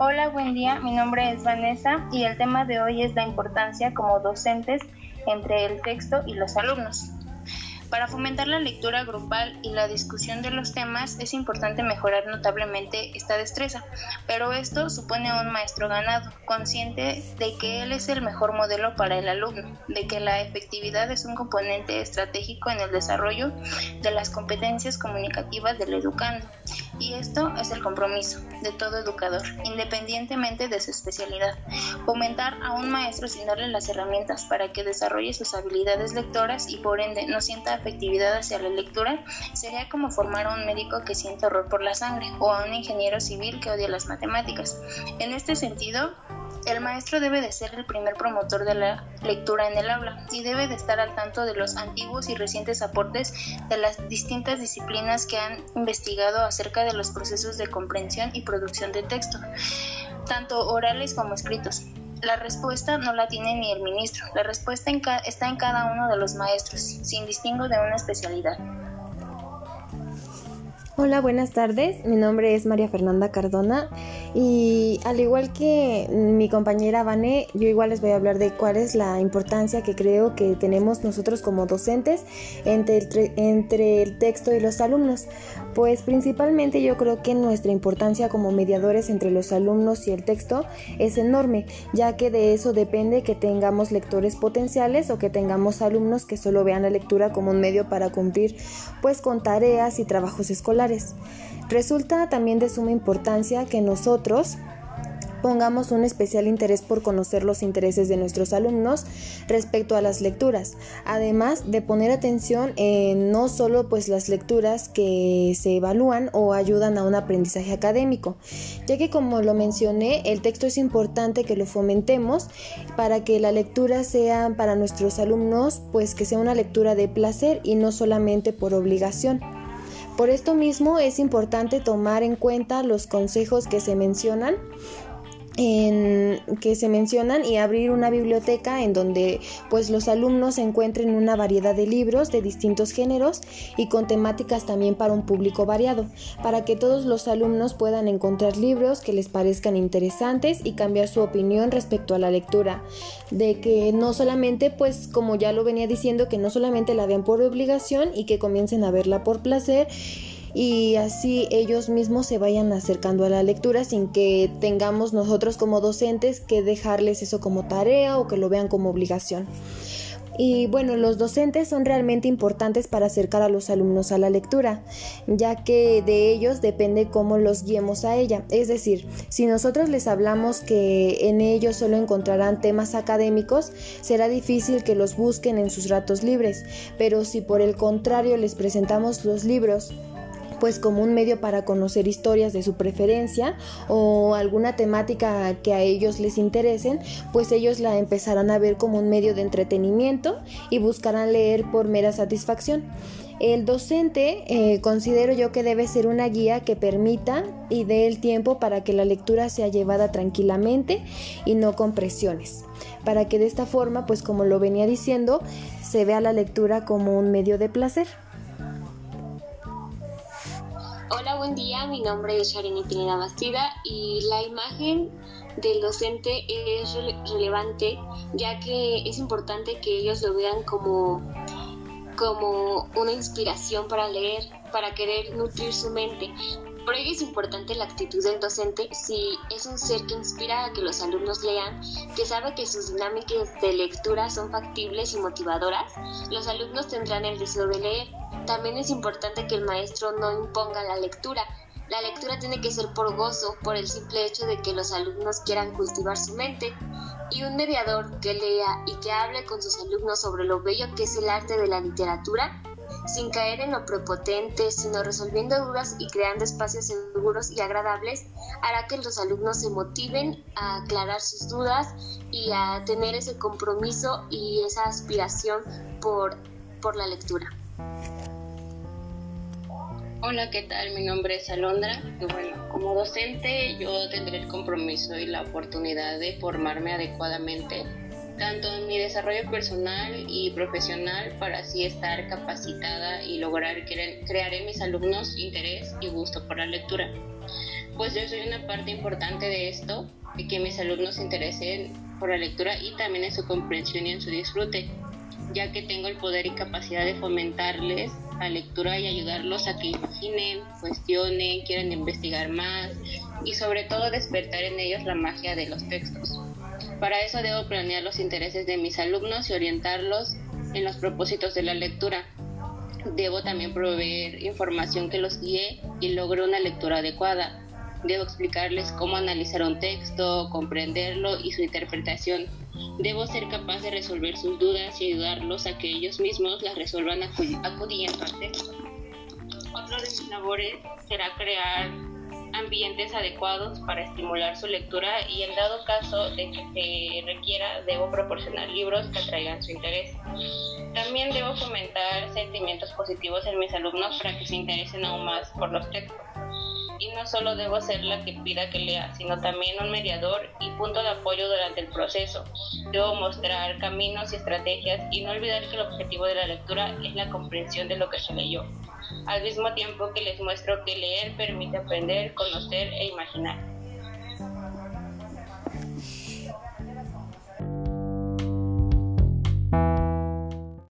Hola, buen día. Mi nombre es Vanessa y el tema de hoy es la importancia como docentes entre el texto y los alumnos. Para fomentar la lectura grupal y la discusión de los temas es importante mejorar notablemente esta destreza, pero esto supone un maestro ganado, consciente de que él es el mejor modelo para el alumno, de que la efectividad es un componente estratégico en el desarrollo de las competencias comunicativas del educando. Y esto es el compromiso de todo educador, independientemente de su especialidad. Fomentar a un maestro sin darle las herramientas para que desarrolle sus habilidades lectoras y por ende no sienta afectividad hacia la lectura sería como formar a un médico que siente horror por la sangre o a un ingeniero civil que odia las matemáticas. En este sentido, el maestro debe de ser el primer promotor de la lectura en el aula y debe de estar al tanto de los antiguos y recientes aportes de las distintas disciplinas que han investigado acerca de los procesos de comprensión y producción de texto, tanto orales como escritos. La respuesta no la tiene ni el ministro, la respuesta está en cada uno de los maestros, sin distingo de una especialidad. Hola, buenas tardes. Mi nombre es María Fernanda Cardona y al igual que mi compañera Vane, yo igual les voy a hablar de cuál es la importancia que creo que tenemos nosotros como docentes entre el, entre el texto y los alumnos. Pues principalmente yo creo que nuestra importancia como mediadores entre los alumnos y el texto es enorme, ya que de eso depende que tengamos lectores potenciales o que tengamos alumnos que solo vean la lectura como un medio para cumplir pues con tareas y trabajos escolares. Resulta también de suma importancia que nosotros pongamos un especial interés por conocer los intereses de nuestros alumnos respecto a las lecturas, además de poner atención en no solo pues las lecturas que se evalúan o ayudan a un aprendizaje académico, ya que como lo mencioné, el texto es importante que lo fomentemos para que la lectura sea para nuestros alumnos pues que sea una lectura de placer y no solamente por obligación. Por esto mismo es importante tomar en cuenta los consejos que se mencionan en, que se mencionan y abrir una biblioteca en donde pues los alumnos encuentren una variedad de libros de distintos géneros y con temáticas también para un público variado, para que todos los alumnos puedan encontrar libros que les parezcan interesantes y cambiar su opinión respecto a la lectura, de que no solamente pues como ya lo venía diciendo que no solamente la vean por obligación y que comiencen a verla por placer y así ellos mismos se vayan acercando a la lectura sin que tengamos nosotros como docentes que dejarles eso como tarea o que lo vean como obligación. Y bueno, los docentes son realmente importantes para acercar a los alumnos a la lectura, ya que de ellos depende cómo los guiemos a ella. Es decir, si nosotros les hablamos que en ellos solo encontrarán temas académicos, será difícil que los busquen en sus ratos libres, pero si por el contrario les presentamos los libros, pues como un medio para conocer historias de su preferencia o alguna temática que a ellos les interesen, pues ellos la empezarán a ver como un medio de entretenimiento y buscarán leer por mera satisfacción. El docente eh, considero yo que debe ser una guía que permita y dé el tiempo para que la lectura sea llevada tranquilamente y no con presiones, para que de esta forma, pues como lo venía diciendo, se vea la lectura como un medio de placer. Hola, buen día. Mi nombre es Sharini Pineda Bastida y la imagen del docente es relevante ya que es importante que ellos lo vean como, como una inspiración para leer, para querer nutrir su mente. Por ello es importante la actitud del docente si es un ser que inspira a que los alumnos lean, que sabe que sus dinámicas de lectura son factibles y motivadoras, los alumnos tendrán el deseo de leer también es importante que el maestro no imponga la lectura. La lectura tiene que ser por gozo, por el simple hecho de que los alumnos quieran cultivar su mente. Y un mediador que lea y que hable con sus alumnos sobre lo bello que es el arte de la literatura, sin caer en lo prepotente, sino resolviendo dudas y creando espacios seguros y agradables, hará que los alumnos se motiven a aclarar sus dudas y a tener ese compromiso y esa aspiración por, por la lectura. Hola, ¿qué tal? Mi nombre es Alondra. bueno, como docente yo tendré el compromiso y la oportunidad de formarme adecuadamente, tanto en mi desarrollo personal y profesional, para así estar capacitada y lograr crear en mis alumnos interés y gusto por la lectura. pues yo soy una parte importante de esto y que mis alumnos se interesen por la lectura y también en su comprensión y en su disfrute, ya que tengo el poder y capacidad de fomentarles la lectura y ayudarlos a que imaginen, cuestionen, quieran investigar más y sobre todo despertar en ellos la magia de los textos. Para eso debo planear los intereses de mis alumnos y orientarlos en los propósitos de la lectura. Debo también proveer información que los guíe y logre una lectura adecuada. Debo explicarles cómo analizar un texto, comprenderlo y su interpretación. Debo ser capaz de resolver sus dudas y ayudarlos a que ellos mismos las resuelvan acudiendo al texto. Otra de mis labores será crear ambientes adecuados para estimular su lectura y en dado caso de que se requiera debo proporcionar libros que atraigan su interés. También debo fomentar sentimientos positivos en mis alumnos para que se interesen aún más por los textos. Y no solo debo ser la que pida que lea, sino también un mediador y punto de apoyo durante el proceso. Debo mostrar caminos y estrategias y no olvidar que el objetivo de la lectura es la comprensión de lo que se leyó al mismo tiempo que les muestro que leer permite aprender, conocer e imaginar.